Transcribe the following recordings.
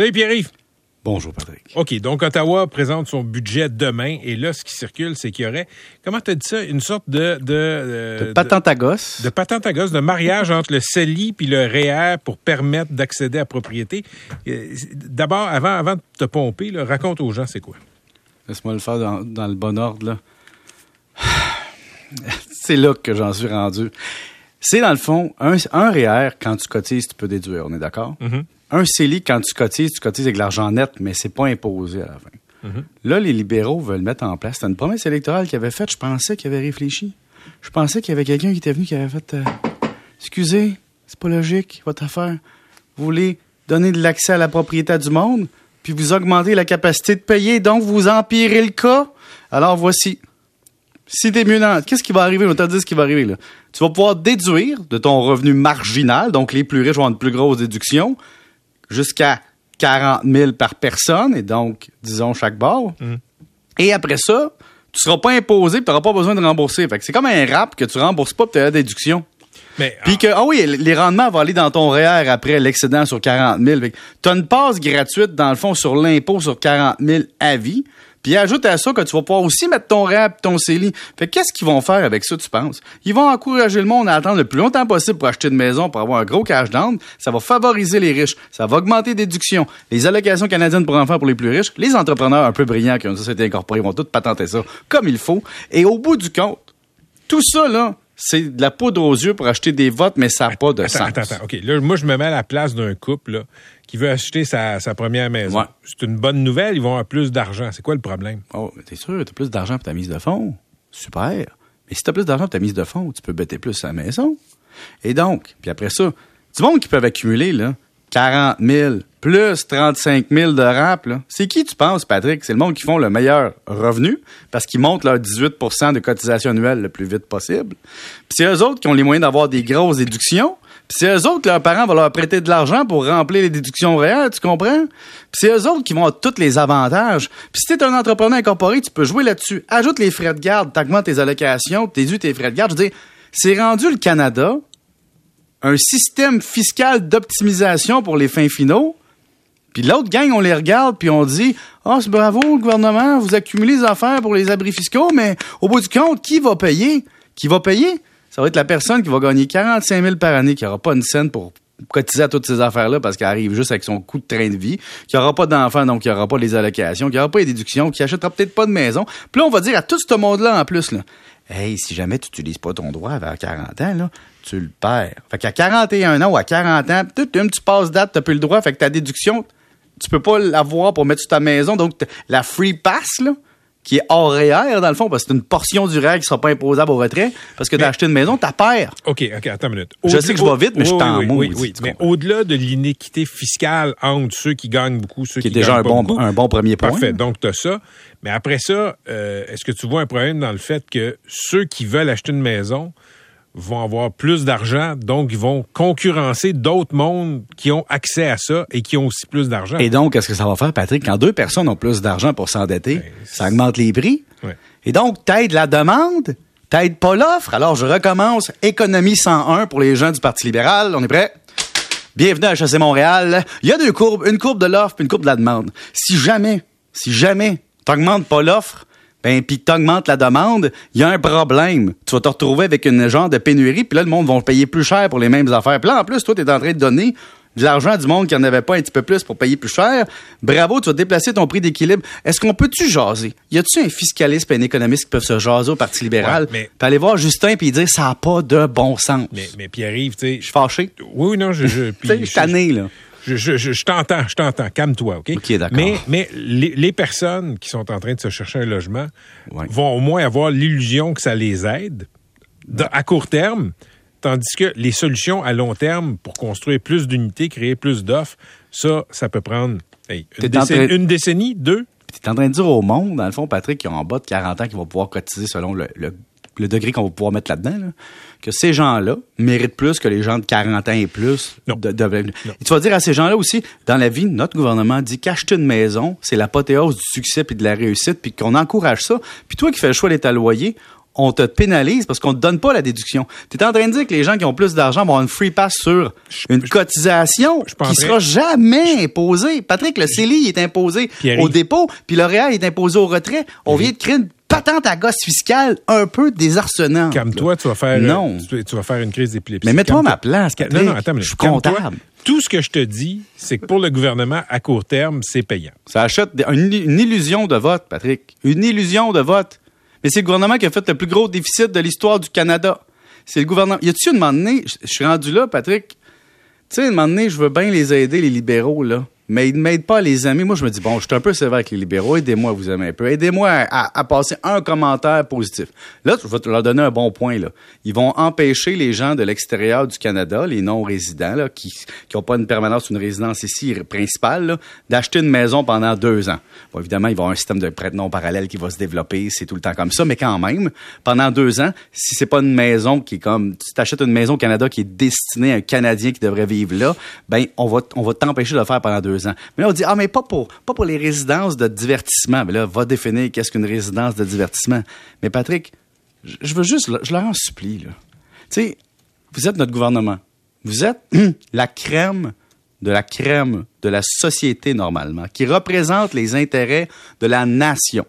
Salut Pierre-Yves. Bonjour, Patrick. OK, donc Ottawa présente son budget demain et là, ce qui circule, c'est qu'il y aurait, comment tu as dit ça, une sorte de... De, de, de patente à gosse. De patente à gosse, de mariage entre le CELI puis le REER pour permettre d'accéder à la propriété. Euh, d'abord, avant, avant de te pomper, là, raconte aux gens c'est quoi. Laisse-moi le faire dans, dans, le bon ordre. Là. c'est là que j'en suis rendu. C'est dans le fond, un, un REER, quand tu cotises, tu peux déduire, on est d'accord? Mm-hmm. Un CELI, quand tu cotises, tu cotises avec l'argent net, mais c'est pas imposé à la fin. Mm-hmm. Là, les libéraux veulent mettre en place. C'était une promesse électorale qu'ils avaient faite. Je pensais qu'ils avaient réfléchi. Je pensais qu'il y avait quelqu'un qui était venu qui avait fait euh, Excusez, c'est pas logique, votre affaire. Vous voulez donner de l'accès à la propriété du monde, puis vous augmentez la capacité de payer, donc vous empirez le cas? Alors voici. Si t'es mieux dans. Qu'est-ce qui va arriver? On t'a dit ce qui va arriver, là. Tu vas pouvoir déduire de ton revenu marginal, donc les plus riches vont avoir une plus grosse déduction, jusqu'à 40 000 par personne, et donc, disons, chaque bord. Mm. Et après ça, tu seras pas imposé, tu n'auras pas besoin de rembourser. Fait que c'est comme un rap que tu rembourses pas, tu as la déduction. Puis que, ah oui, les rendements vont aller dans ton REER après l'excédent sur 40 000. Tu as une passe gratuite, dans le fond, sur l'impôt sur 40 000 à vie. Puis ajoute à ça que tu vas pouvoir aussi mettre ton REER ton CELI. Fait qu'est-ce qu'ils vont faire avec ça, tu penses? Ils vont encourager le monde à attendre le plus longtemps possible pour acheter une maison, pour avoir un gros cash down. Ça va favoriser les riches. Ça va augmenter les déductions. Les allocations canadiennes pour enfants pour les plus riches. Les entrepreneurs un peu brillants qui ont ça été incorporés vont tous patenter ça comme il faut. Et au bout du compte, tout ça, là, c'est de la poudre aux yeux pour acheter des votes, mais ça n'a pas de attends, sens. Attends, attends. OK. Là, moi, je me mets à la place d'un couple là, qui veut acheter sa, sa première maison. Ouais. C'est une bonne nouvelle, ils vont avoir plus d'argent. C'est quoi le problème? Oh, t'es sûr, t'as plus d'argent pour ta mise de fonds? Super. Mais si t'as plus d'argent pour ta mise de fonds, tu peux bêter plus à la maison. Et donc, puis après ça, du monde qui peuvent accumuler, là, 40 000 plus 35 000 de rap. C'est qui, tu penses, Patrick? C'est le monde qui font le meilleur revenu parce qu'ils montent leur 18% de cotisation annuelle le plus vite possible. Puis c'est eux autres qui ont les moyens d'avoir des grosses déductions. Puis c'est eux autres que leurs parents vont leur prêter de l'argent pour remplir les déductions réelles, tu comprends? Puis c'est eux autres qui vont avoir tous les avantages. Puis si t'es un entrepreneur incorporé, tu peux jouer là-dessus. Ajoute les frais de garde, t'augmentes tes allocations, t'édues tes frais de garde. Je veux dire, c'est rendu le Canada un système fiscal d'optimisation pour les fins finaux. Puis l'autre gang, on les regarde, puis on dit Ah, c'est bravo, le gouvernement, vous accumulez les affaires pour les abris fiscaux, mais au bout du compte, qui va payer? Qui va payer? Ça va être la personne qui va gagner 45 000 par année, qui n'aura pas une scène pour cotiser à toutes ces affaires-là parce qu'elle arrive juste avec son coût de train de vie, qui n'aura pas d'enfants, donc qui n'aura pas les allocations, qui n'aura pas les déductions, qui achètera peut-être pas de maison. Puis là, on va dire à tout ce monde-là en plus, là, Hey, si jamais tu n'utilises pas ton droit vers 40 ans, là, tu le perds. Fait qu'à 41 ans ou à 40 ans, tu as un petit passe-date, tu plus le droit, fait que ta déduction, tu peux pas l'avoir pour mettre sur ta maison. Donc, la free pass, là, qui est hors REER, dans le fond, parce que c'est une portion du REER qui sera pas imposable au retrait, parce que tu as acheté une maison, tu perds. OK, OK, attends une minute. Je sais que je vais vite, mais je t'en oui. Oui, oui, mais au-delà de l'inéquité fiscale entre ceux qui gagnent beaucoup, ceux Qui qui, est déjà gagnent un bon, beaucoup, un bon premier point. Parfait, donc tu as ça. Mais après ça, euh, est-ce que tu vois un problème dans le fait que ceux qui veulent acheter une maison vont avoir plus d'argent, donc ils vont concurrencer d'autres mondes qui ont accès à ça et qui ont aussi plus d'argent. Et donc, qu'est-ce que ça va faire, Patrick? Quand deux personnes ont plus d'argent pour s'endetter, Ben, ça augmente les prix. Ouais. Et donc, t'aides la demande, t'aides pas l'offre. Alors, je recommence. Économie 101 pour les gens du Parti libéral. On est prêt? Bienvenue à HEC Montréal. Il y a deux courbes, une courbe de l'offre puis une courbe de la demande. Si jamais, si jamais t'augmentes pas l'offre, ben puis t'augmentes la demande, il y a un problème. Tu vas te retrouver avec une genre de pénurie, puis là, le monde va payer plus cher pour les mêmes affaires. Puis là, en plus, toi, t'es en train de donner de l'argent à du monde qui en avait pas un petit peu plus pour payer plus cher. Bravo, tu vas déplacer ton prix d'équilibre. Est-ce qu'on peut-tu jaser? Y a-tu un fiscaliste et un économiste qui peuvent se jaser au Parti libéral? Ouais, mais- Puis aller voir Justin puis dire ça n'a pas de bon sens. Mais, mais Pierre-Yves, tu sais... Je suis fâché. Oui, non, je... je Tu je suis tanné, là. Je, je, je, je t'entends, je t'entends. Calme-toi, OK? OK, d'accord. Mais, mais les, les personnes qui sont en train de se chercher un logement Ouais. vont au moins avoir l'illusion que ça les aide de- à court terme, tandis que les solutions à long terme pour construire plus d'unités, créer plus d'offres, ça, ça peut prendre hey, une, T'es en décennie, train- une décennie, deux. Tu es en train de dire au monde, dans le fond, Patrick, qui ont en bas de 40 ans, qui vont pouvoir cotiser selon le, le- le degré qu'on va pouvoir mettre là-dedans, là, que ces gens-là méritent plus que les gens de 40 ans et plus. Non. De, de- Et tu vas dire à ces gens-là aussi, dans la vie, notre gouvernement dit qu'acheter une maison, c'est l'apothéose du succès puis de la réussite, puis qu'on encourage ça. Puis toi qui fais le choix d'être à loyer, on te pénalise parce qu'on te donne pas la déduction. Tu es en train de dire que les gens qui ont plus d'argent vont avoir une free pass sur une cotisation je en qui sera jamais imposée. Patrick, le CELI est imposé au dépôt, puis le REER est imposé au retrait. On vient de créer une patente à gosse fiscale un peu désarçonnante. Calme-toi, tu vas faire euh, Non. tu, tu vas faire une crise d'épilepsie. Mais mets-toi à ma place, Patrick. Non, non, attends, mais Je suis comptable. Tout ce que je te dis, c'est que pour le gouvernement, à court terme, c'est payant. Ça achète des- une, une illusion de vote, Patrick. Une illusion de vote. Mais c'est le gouvernement qui a fait le plus gros déficit de l'histoire du Canada. C'est le gouvernement. Y a-tu une moment donné, je suis rendu là, Patrick. Tu sais, une moment donné, je veux bien les aider, les libéraux, là. Mais ils ne m'aident pas, les amis. Moi, je me dis, bon, je suis un peu sévère avec les libéraux. Aidez-moi à vous aimer un peu. Aidez-moi à, passer un commentaire positif. Là, je vais leur donner un bon point, là. Ils vont empêcher les gens de l'extérieur du Canada, les non-résidents, là, qui n'ont pas une permanence ou une résidence ici principale, d'acheter une maison pendant deux ans. Bon, évidemment, il y avoir un système de prête-nom parallèle qui va se développer. C'est tout le temps comme ça. Mais quand même, pendant deux ans, si c'est pas une maison qui est comme, tu t'achètes une maison au Canada qui est destinée à un Canadien qui devrait vivre là, ben, on va, on va t'empêcher de le faire pendant deux ans. Mais là, on dit, ah, mais pas pour, pas pour les résidences de divertissement. Mais là, va définir qu'est-ce qu'une résidence de divertissement. Mais Patrick, je- veux juste, je leur en supplie, là. Tu sais, vous êtes notre gouvernement. Vous êtes la crème de la crème de la société normalement, qui représente les intérêts de la nation.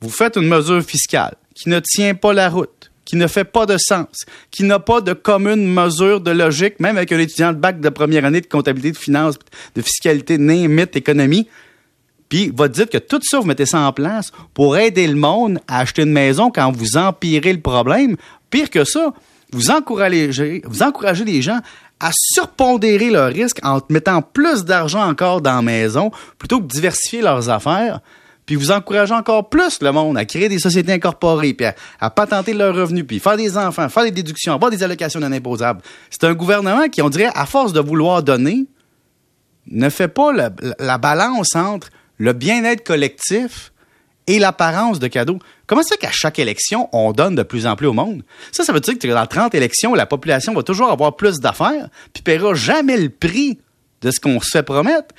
Vous faites une mesure fiscale qui ne tient pas la route, qui ne fait pas de sens, qui n'a pas de commune mesure de logique, même avec un étudiant de bac de première année de comptabilité, de finance, de fiscalité, mythe, économie. Puis, va dire que tout ça, vous mettez ça en place pour aider le monde à acheter une maison quand vous empirez le problème. Pire que ça, vous encouragez, vous encouragez les gens à surpondérer leurs risques en mettant plus d'argent encore dans la maison plutôt que de diversifier leurs affaires. Puis vous encouragez encore plus le monde à créer des sociétés incorporées, puis à, patenter leurs revenus, puis faire des enfants, faire des déductions, avoir des allocations non imposables. C'est un gouvernement qui, on dirait, à force de vouloir donner, ne fait pas la, la- la balance entre le bien-être collectif et l'apparence de cadeaux. Comment ça qu'à chaque élection, on donne de plus en plus au monde? Ça, ça veut dire que dans 30 élections, la population va toujours avoir plus d'affaires, puis paiera jamais le prix de ce qu'on se fait promettre.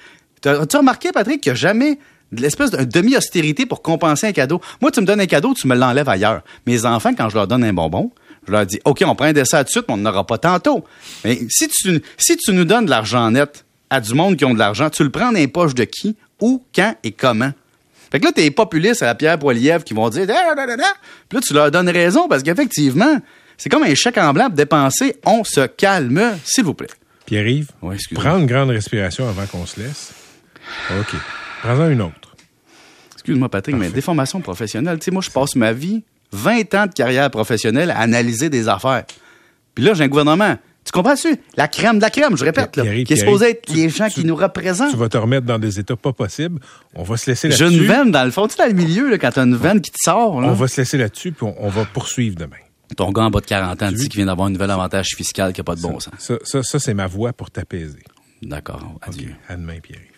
As-tu remarqué, Patrick, qu'il n'y a jamais de l'espèce de demi-austérité pour compenser un cadeau? Moi, tu me donnes un cadeau, tu me l'enlèves ailleurs. Mes enfants, quand je leur donne un bonbon, je leur dis, OK, on prend un dessin tout de suite, mais on n'en aura pas tantôt. Mais si tu, si tu nous donnes de l'argent net à du monde qui ont de l'argent, tu le prends dans les poches de qui, où, quand et comment? Fait que là, t'es populistes à la Pierre Poilievre qui vont dire Ah, da, da, da. Puis là, tu leur donnes raison parce qu'effectivement, c'est comme un chèque en blanc pour dépenser. On se calme, s'il vous plaît. Pierre-Yves, Oui, prends une grande respiration avant qu'on se laisse. OK. Prends-en une autre. Excuse-moi, Patrick, mais déformation professionnelle. Tu sais, moi, je passe ma vie, 20 ans de carrière professionnelle, à analyser des affaires. Puis là, j'ai un gouvernement. Tu comprends-tu? La crème de la crème, je répète, là, qui est Pierre-Yves, supposé être tu- les gens tu- qui nous représentent. Tu vas te remettre dans des états pas possibles. On va se laisser J'ai là-dessus. une veine dans le fond. Tu dans le milieu, là, quand t'as une veine qui te sort, là. On va se laisser là-dessus, puis on, on va poursuivre demain. Ton gars en bas de 40 ans Tu dit qu'il vient d'avoir un nouvel avantage fiscal qui n'a pas de bon sens. Ça, ça, ça, c'est ma voix pour t'apaiser. D'accord, adieu. OK. À demain, Pierre-Yves.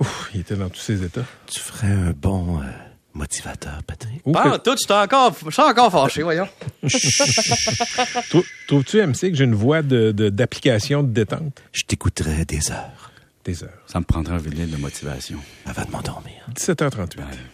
Ouf, il était dans tous ses états. Tu ferais un bon euh, motivateur, Patrick. Ou Pas tout, je suis encore, je suis encore fâché, voyons. trou- Trouves-tu, MC, que j'ai une voix de- de- d'application de, détente? Je t'écouterai des heures Des heures. Ça me prendra un vinyle de motivation. avant de m'endormir. 17h38. Ouais.